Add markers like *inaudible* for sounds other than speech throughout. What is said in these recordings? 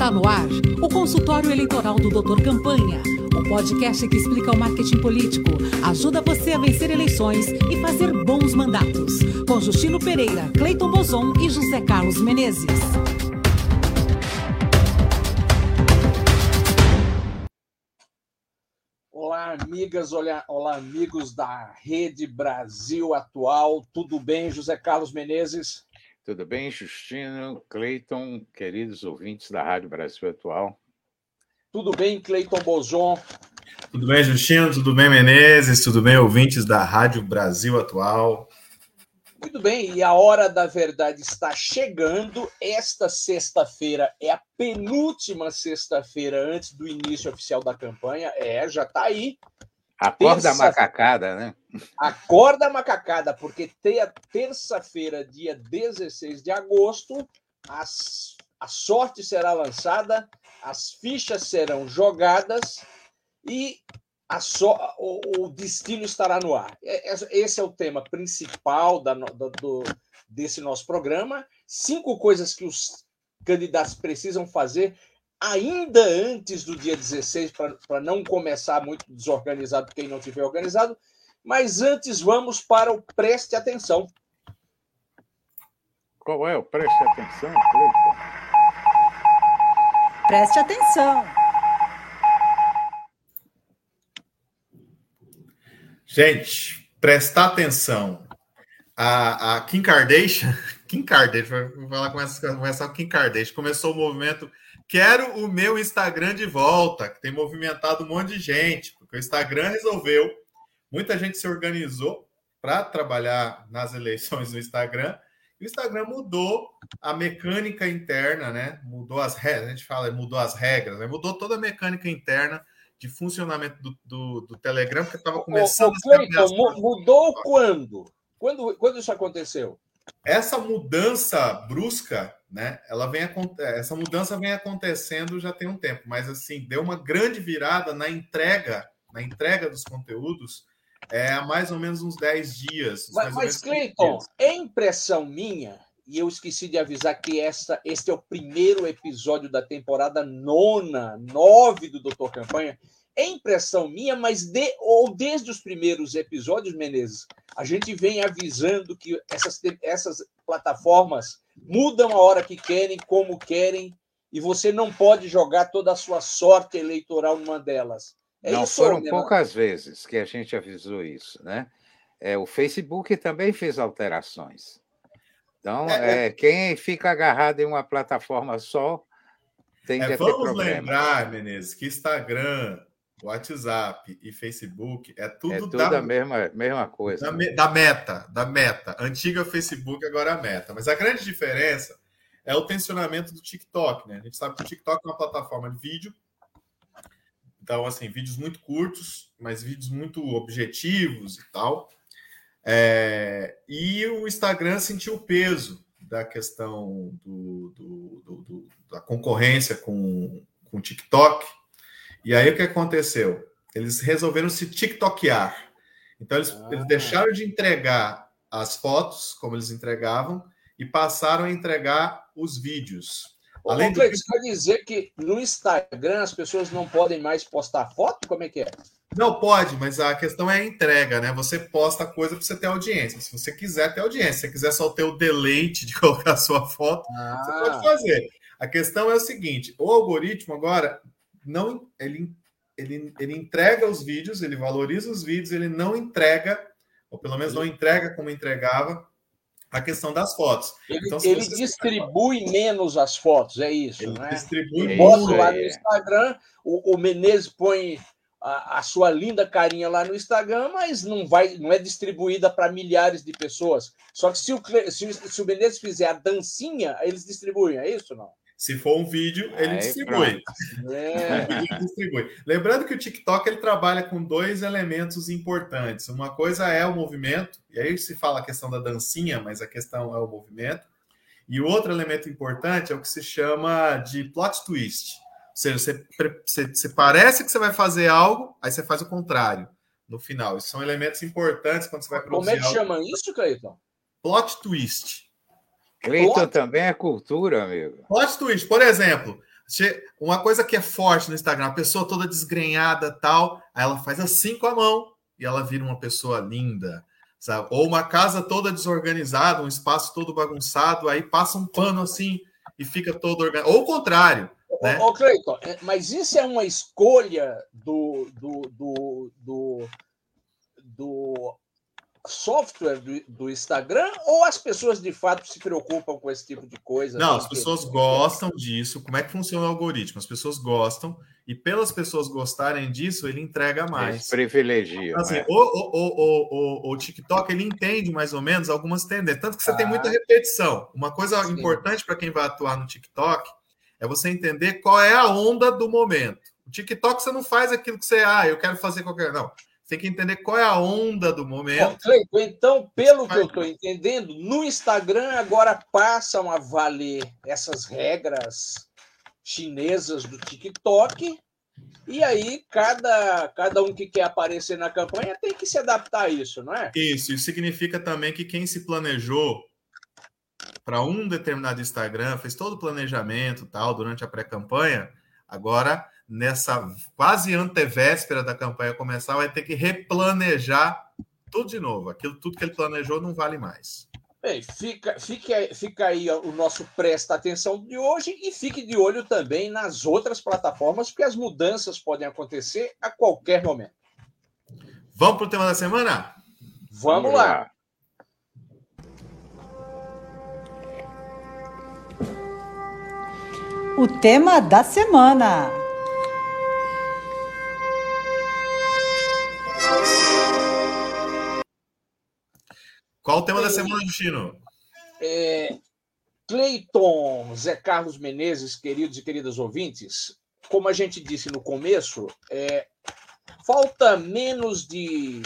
Está no ar o consultório eleitoral do Doutor Campanha, o podcast que explica o marketing político, ajuda você a vencer eleições e fazer bons mandatos. Com Justino Pereira, Cleiton Bozon e José Carlos Menezes. Olá, amigas, olá, olá, amigos da Rede Brasil Atual. Tudo bem, José Carlos Menezes? Tudo bem, Justino, Cleiton, queridos ouvintes da Rádio Brasil Atual? Tudo bem, Cleiton Bozon? Tudo bem, Justino? Tudo bem, Menezes? Tudo bem, ouvintes da Rádio Brasil Atual? Muito bem, e a hora da verdade está chegando. Esta sexta-feira é a penúltima sexta-feira antes do início oficial da campanha. É, já está aí. Acorda terça... macacada, né? Acorda macacada, porque terça-feira, dia 16 de agosto, as, a sorte será lançada, as fichas serão jogadas e a so, o, o, destino estará no ar. É, é, esse é o tema principal da, do, desse nosso programa. Cinco coisas que os candidatos precisam fazer ainda antes do dia 16, para não começar muito desorganizado quem não tiver organizado. Mas antes, vamos para o Preste Atenção. Qual é o Preste Atenção, Cleiton? Preste atenção. Gente, prestar atenção. A, a Kim Kardashian, *laughs* Kim Kardashian, vou falar com essa, começar com Kim Kardashian, começou o movimento Quero o meu Instagram de volta, que tem movimentado um monte de gente, porque o Instagram resolveu, muita gente se organizou para trabalhar nas eleições no Instagram, e o Instagram mudou a mecânica interna, né? Mudou as regras, a gente fala, mudou as regras, né? mudou toda a mecânica interna de funcionamento do, do, do Telegram, porque estava começando. Ô, ô, Cleiton, mudou quando? quando? Quando isso aconteceu? Essa mudança brusca né? Ela vem essa mudança vem acontecendo já tem um tempo, mas assim deu uma grande virada na entrega, na entrega dos conteúdos é, há mais ou menos uns 10 dias. Mas, mas Cleiton, é impressão minha, e eu esqueci de avisar que esta, este é o primeiro episódio da temporada nona, nove do Doutor Campanha. É impressão minha, mas de, ou desde os primeiros episódios, Menezes, a gente vem avisando que essas, essas plataformas mudam a hora que querem, como querem, e você não pode jogar toda a sua sorte eleitoral numa delas. É não, foram né? poucas vezes que a gente avisou isso, né? É, o Facebook também fez alterações. Então, é, é... é quem fica agarrado em uma plataforma só tem é, que vamos ter problema. lembrar, Menezes, que Instagram, WhatsApp e Facebook é tudo, é tudo da, a mesma, mesma coisa. Da, né? da, meta, da meta. Antiga Facebook, agora a meta. Mas a grande diferença é o tensionamento do TikTok, né? A gente sabe que o TikTok é uma plataforma de vídeo. Então, assim, vídeos muito curtos, mas vídeos muito objetivos e tal. É, e o Instagram sentiu o peso da questão do, do, do, da concorrência com, com o TikTok e aí o que aconteceu? Eles resolveram se TikTokear. Então eles, ah. eles deixaram de entregar as fotos como eles entregavam e passaram a entregar os vídeos. Além do... Você quer dizer que no Instagram as pessoas não podem mais postar foto? Como é que é? Não pode, mas a questão é a entrega, né? Você posta coisa para você ter audiência. Se você quiser ter audiência, se você quiser só ter o deleite de *laughs* colocar a sua foto, ah. você pode fazer. A questão é o seguinte: o algoritmo agora não ele, ele, ele entrega os vídeos, ele valoriza os vídeos, ele não entrega, ou pelo menos não entrega como entregava a questão das fotos. Ele, então, ele distribui menos as fotos, é isso, ele né? Distribui Bota lá no é. Instagram, o, o Menezes põe a, a, sua linda carinha lá no Instagram, mas não vai, não é distribuída para milhares de pessoas. Só que se o, se, se o Menezes fizer a dancinha, eles distribuem, é isso não? Se for um vídeo, ele distribui. *laughs* É. ele distribui. Lembrando que o TikTok ele trabalha com dois elementos importantes. Uma coisa é o movimento, e aí se fala a questão da dancinha, mas a questão é o movimento. E o outro elemento importante é o que se chama de plot twist. Ou seja, você, você, você parece que você vai fazer algo, aí você faz o contrário no final. Isso são elementos importantes quando você vai produzir. Como é que algo. chama isso, Cleiton? Plot twist. Cleiton também é cultura, amigo. Plot twist, por exemplo, Uma coisa que é forte no Instagram, a pessoa toda desgrenhada tal, aí ela faz assim com a mão e ela vira uma pessoa linda, sabe? Ou uma casa toda desorganizada, um espaço todo bagunçado, aí passa um pano assim e fica todo organizado. Ou o contrário. Né? Ô, Cleiton, é, mas isso é uma escolha do, do, do, do software do, do, Instagram ou as pessoas de fato se preocupam com esse tipo de coisa? Não, as pessoas gostam disso. Como é que funciona o algoritmo? As pessoas gostam e pelas pessoas gostarem disso, ele entrega mais. Eles privilegiam. Assim, é. o, o, o, o, o, TikTok ele entende mais ou menos algumas tendências, tanto que você ah. tem muita repetição. Uma coisa Sim. importante para quem vai atuar no TikTok é você entender qual é a onda do momento. O TikTok você não faz aquilo que você, ah, eu quero fazer qualquer. Não tem que entender qual é a onda do momento. Então, pelo que eu estou entendendo, no Instagram agora passam a valer essas regras chinesas do TikTok. E aí, cada, cada um que quer aparecer na campanha tem que se adaptar a isso, não é? Isso, isso significa também que quem se planejou para um determinado Instagram, fez todo o planejamento tal durante a pré-campanha, agora nessa quase antevéspera da campanha começar, vai ter que replanejar tudo de novo. Aquilo tudo que ele planejou não vale mais. Bem, fica, fica, fica aí o nosso presta atenção de hoje e fique de olho também nas outras plataformas, porque as mudanças podem acontecer a qualquer momento. Vamos para o tema da semana? Vamos, Vamos lá. lá. O tema da semana. Qual o tema é, da semana, Justino? É, Cleiton, Zé Carlos Menezes, queridos e queridas ouvintes, como a gente disse no começo, é, falta menos de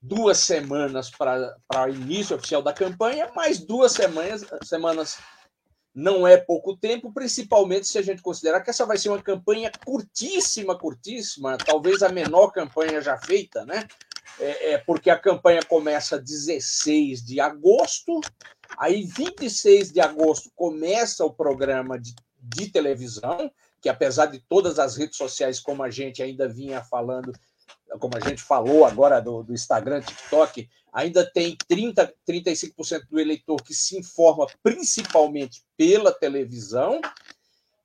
duas semanas para o início oficial da campanha, mais duas semanas, semanas não é pouco tempo, principalmente se a gente considerar que essa vai ser uma campanha curtíssima, curtíssima, talvez a menor campanha já feita, né? É, é, porque a campanha começa 16 de agosto, aí 26 de agosto começa o programa de, de televisão, que apesar de todas as redes sociais, como a gente ainda vinha falando, como a gente falou agora do, do Instagram, TikTok, ainda tem 30, 35% do eleitor que se informa principalmente pela televisão,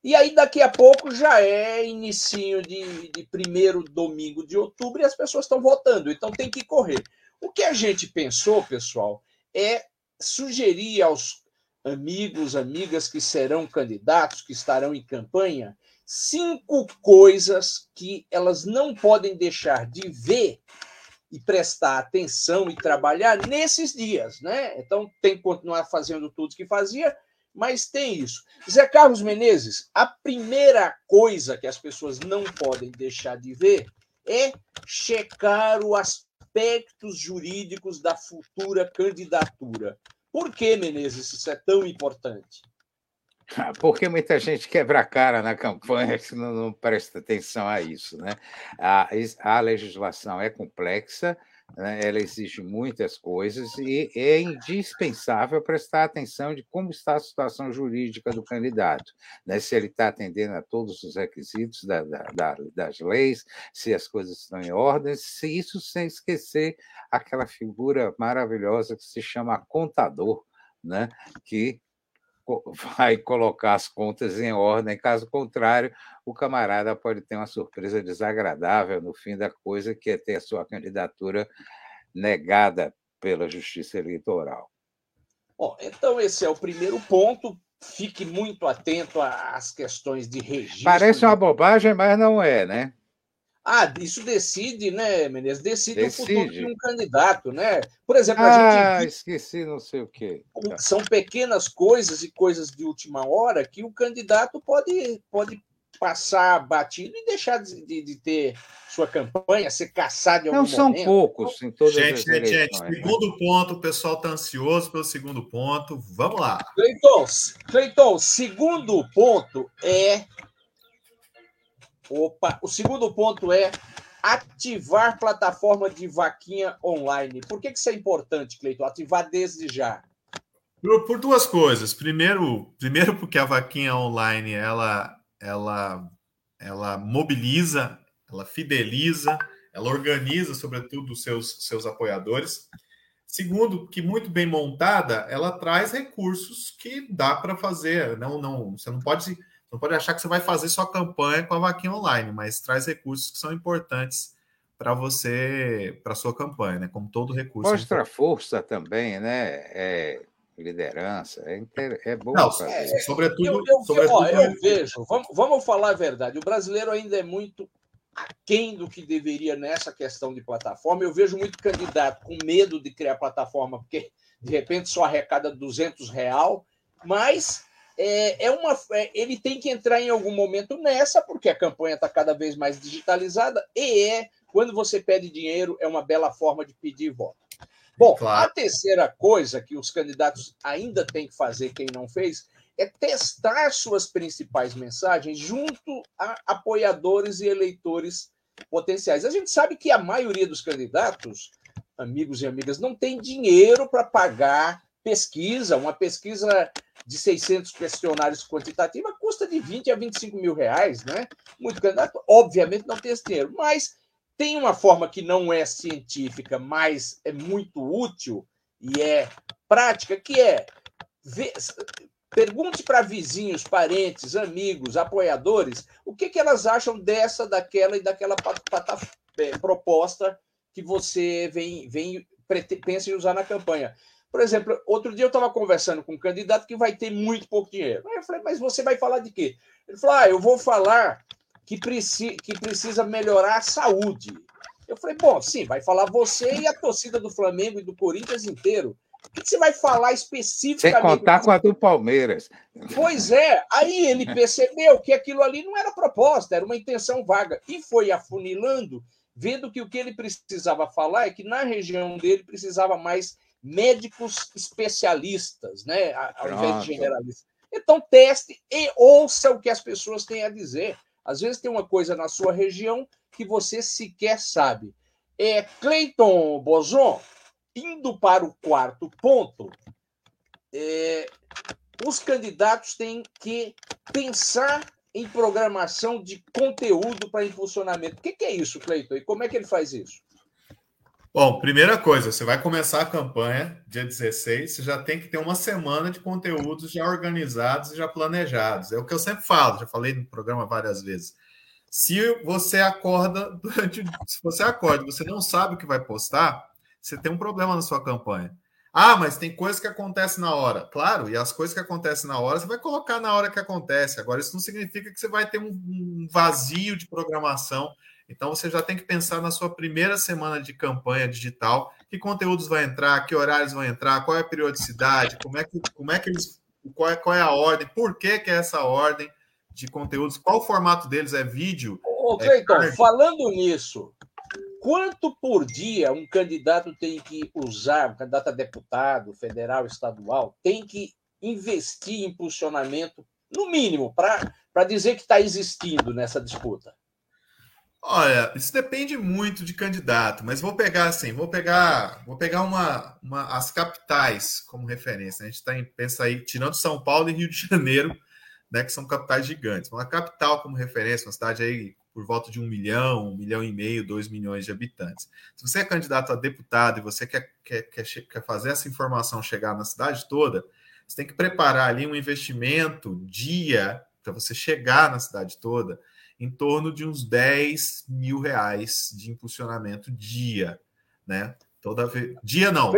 e aí, daqui a pouco, já é inicinho de, de primeiro domingo de outubro e as pessoas estão votando, então tem que correr. O que a gente pensou, pessoal, é sugerir aos amigos, amigas que serão candidatos, que estarão em campanha, cinco coisas que elas não podem deixar de ver e prestar atenção e trabalhar nesses dias, né? Então tem que continuar fazendo tudo que fazia, mas tem isso. Zé Carlos Menezes, a primeira coisa que as pessoas não podem deixar de ver é checar os aspectos jurídicos da futura candidatura. Por que, Menezes, isso é tão importante? Porque muita gente quebra a cara na campanha que não, não presta atenção a isso. Né? A, a legislação é complexa, né? ela exige muitas coisas e é indispensável prestar atenção de como está a situação jurídica do candidato, né? se ele está atendendo a todos os requisitos da, da, das leis, se as coisas estão em ordem, se isso sem esquecer aquela figura maravilhosa que se chama contador, né? que vai colocar as contas em ordem. Caso contrário, o camarada pode ter uma surpresa desagradável no fim da coisa, que é ter a sua candidatura negada pela Justiça Eleitoral. Bom, então esse é o primeiro ponto. Fique muito atento às questões de registro. Parece uma bobagem, mas não é, né? Ah, isso decide, né, Menezes? Decide, decide, o futuro de um candidato, né? Por exemplo, a gente. Ah, esqueci não sei o quê. São pequenas coisas e coisas de última hora que o candidato pode, pode passar batido e deixar de, de, de ter sua campanha, ser caçado em algum Não são momento. poucos em todas gente, as gente, gente, segundo ponto, o pessoal está ansioso pelo segundo ponto. Vamos lá. Cleiton, Cleiton, segundo ponto é Opa, o segundo ponto é ativar plataforma de vaquinha online. Por que, que isso é importante, Cleiton? Ativar desde já. Por, por, duas coisas. Primeiro, primeiro porque a vaquinha online ela ela, ela mobiliza, ela fideliza, ela organiza, sobretudo, os seus, seus apoiadores. Segundo, que muito bem montada, ela traz recursos que dá para fazer. Não, não, você não pode, não pode achar que você vai fazer sua campanha com a vaquinha online, mas traz recursos que são importantes para você, para sua campanha, né? Como todo recurso. É Mostra força também, né? É, liderança, é, é bom. Não, é, sobretudo, eu, eu, sobretudo ó, eu vejo, vamos, vamos falar a verdade, o brasileiro ainda é muito aquém do que deveria nessa questão de plataforma. Eu vejo muito candidato com medo de criar plataforma, porque de repente só arrecada 200 real, mas é, é uma, é, ele tem que entrar em algum momento nessa, porque a campanha está cada vez mais digitalizada, e é, quando você pede dinheiro, é uma bela forma de pedir voto. Bom, claro. a terceira coisa que os candidatos ainda têm que fazer, quem não fez, é testar suas principais mensagens junto a apoiadores e eleitores potenciais. A gente sabe que a maioria dos candidatos, amigos e amigas, não tem dinheiro para pagar pesquisa. Uma pesquisa de 600 questionários quantitativa custa de 20 a 25 mil reais, né? Muito candidato, obviamente, não tem esse dinheiro, mas tem uma forma que não é científica, mas é muito útil e é prática, que é ver, Pergunte para vizinhos, parentes, amigos, apoiadores, o que, que elas acham dessa, daquela e daquela é, proposta que você vem, vem pensa em usar na campanha. Por exemplo, outro dia eu estava conversando com um candidato que vai ter muito pouco dinheiro. Aí eu falei, mas você vai falar de quê? Ele falou, ah, eu vou falar que, preci que precisa melhorar a saúde. Eu falei, bom, sim, vai falar você e a torcida do Flamengo e do Corinthians inteiro. O que você vai falar especificamente? Sem contar com a do Palmeiras. Pois é, aí ele percebeu que aquilo ali não era proposta, era uma intenção vaga. E foi afunilando, vendo que o que ele precisava falar é que na região dele precisava mais médicos especialistas, né? Ao Pronto. invés de generalistas. Então, teste e ouça o que as pessoas têm a dizer. Às vezes tem uma coisa na sua região que você sequer sabe. É, Cleiton Boson, indo para o quarto ponto, é, os candidatos têm que pensar em programação de conteúdo para impulsionamento. O que, que é isso, Cleiton? E como é que ele faz isso? Bom, primeira coisa, você vai começar a campanha dia 16, você já tem que ter uma semana de conteúdos já organizados e já planejados. É o que eu sempre falo, já falei no programa várias vezes. Se você acorda *laughs* durante. Se você acorda você não sabe o que vai postar, você tem um problema na sua campanha. Ah, mas tem coisas que acontecem na hora. Claro, e as coisas que acontecem na hora, você vai colocar na hora que acontece. Agora, isso não significa que você vai ter um, vazio de programação. Então, você já tem que pensar na sua primeira semana de campanha digital, que conteúdos vai entrar, que horários vão entrar, qual é a periodicidade, como é que, como é que eles. Qual é, qual é a ordem, por que, que é essa ordem de conteúdos, qual o formato deles, é vídeo? Ô, Cleiton, é falando nisso, quanto por dia um candidato tem que usar, um candidato a deputado, federal, estadual, tem que investir em impulsionamento, no mínimo, para dizer que está existindo nessa disputa? Olha, isso depende muito de candidato, mas vou pegar assim, vou pegar, vou pegar uma, uma as capitais como referência. A gente está em pensa aí, tirando São Paulo e Rio de Janeiro, né, que são capitais gigantes. Uma capital como referência, uma cidade aí por volta de um milhão, um milhão e meio, dois milhões de habitantes. Se você é candidato a deputado e você quer, quer, quer, quer fazer essa informação chegar na cidade toda, você tem que preparar ali um investimento dia para você chegar na cidade toda em torno de uns 10 mil reais de impulsionamento dia, né? Toda vez. Dia não.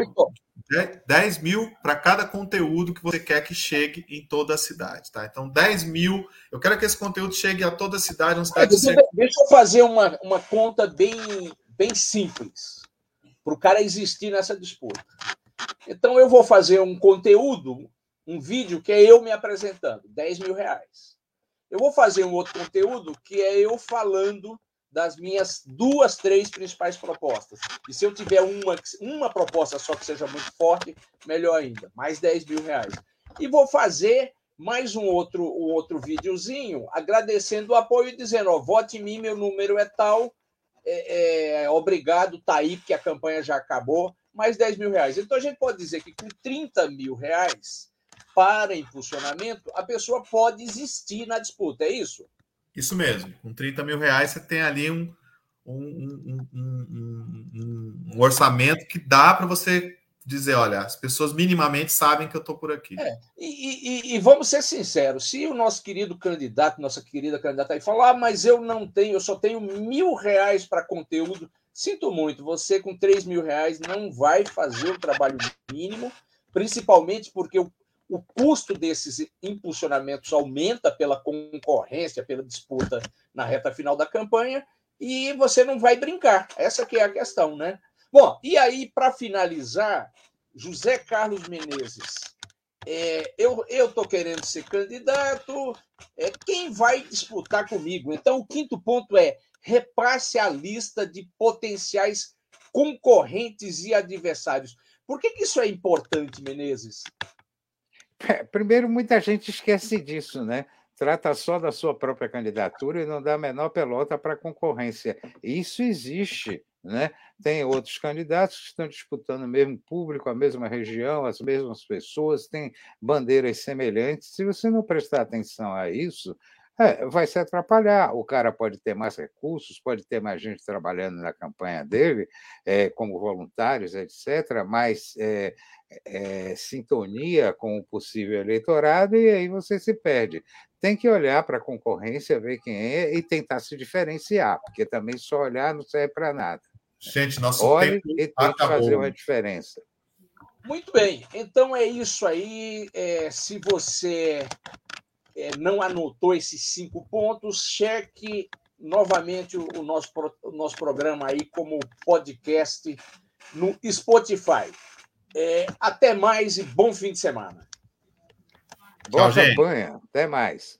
10 mil para cada conteúdo que você quer que chegue em toda a cidade, tá? Então, 10 mil. Eu quero que esse conteúdo chegue a toda a cidade. Uma cidade deixa, deixa eu fazer uma, uma conta bem, bem simples para o cara existir nessa disputa. Então, eu vou fazer um conteúdo, um vídeo que é eu me apresentando, 10 mil reais. Eu vou fazer um outro conteúdo que é eu falando das minhas duas, três principais propostas. E se eu tiver uma, uma proposta só que seja muito forte, melhor ainda, mais 10 mil reais. E vou fazer mais um outro, um outro videozinho agradecendo o apoio e dizendo: ó, vote em mim, meu número é tal, é, é, obrigado, tá aí, porque a campanha já acabou, mais 10 mil reais. Então a gente pode dizer que com 30 mil reais para impulsionamento, a pessoa pode existir na disputa, é isso? Isso mesmo. Com 30 mil reais você tem ali um, um, um, um orçamento que dá para você dizer, olha, as pessoas minimamente sabem que eu estou por aqui. É, e, e, e, vamos ser sinceros, se o nosso querido candidato, nossa querida candidata aí falar, ah, mas eu não tenho, eu só tenho mil reais para conteúdo, sinto muito, você com três mil reais não vai fazer o trabalho mínimo, principalmente porque o, o custo desses impulsionamentos aumenta pela concorrência, pela disputa na reta final da campanha, e você não vai brincar. Essa que é a questão, né? Bom, e aí, para finalizar, José Carlos Menezes. É, eu estou querendo ser candidato. É, quem vai disputar comigo? Então, o quinto ponto é repasse a lista de potenciais concorrentes e adversários. Por que, que isso é importante, Menezes? É, primeiro, muita gente esquece disso, né? Trata só da sua própria candidatura e não dá a menor pelota para a concorrência. Isso existe. Né? Tem outros candidatos que estão disputando o mesmo público, a mesma região, as mesmas pessoas, têm bandeiras semelhantes. Se você não prestar atenção a isso, é, vai se atrapalhar. O cara pode ter mais recursos, pode ter mais gente trabalhando na campanha dele, é, como voluntários, etc., mais é, é, sintonia com o possível eleitorado, e aí você se perde. Tem que olhar para a concorrência, ver quem é e tentar se diferenciar, porque também só olhar não serve para nada. Gente, nosso Olhe tempo e tem que fazer uma diferença. Muito bem, então é isso aí. É, se você é, não anotou esses cinco pontos, cheque novamente o, o, nosso, o nosso programa aí como podcast no Spotify. É, até mais e bom fim de semana. Boa Tchau, campanha. Gente. Até mais.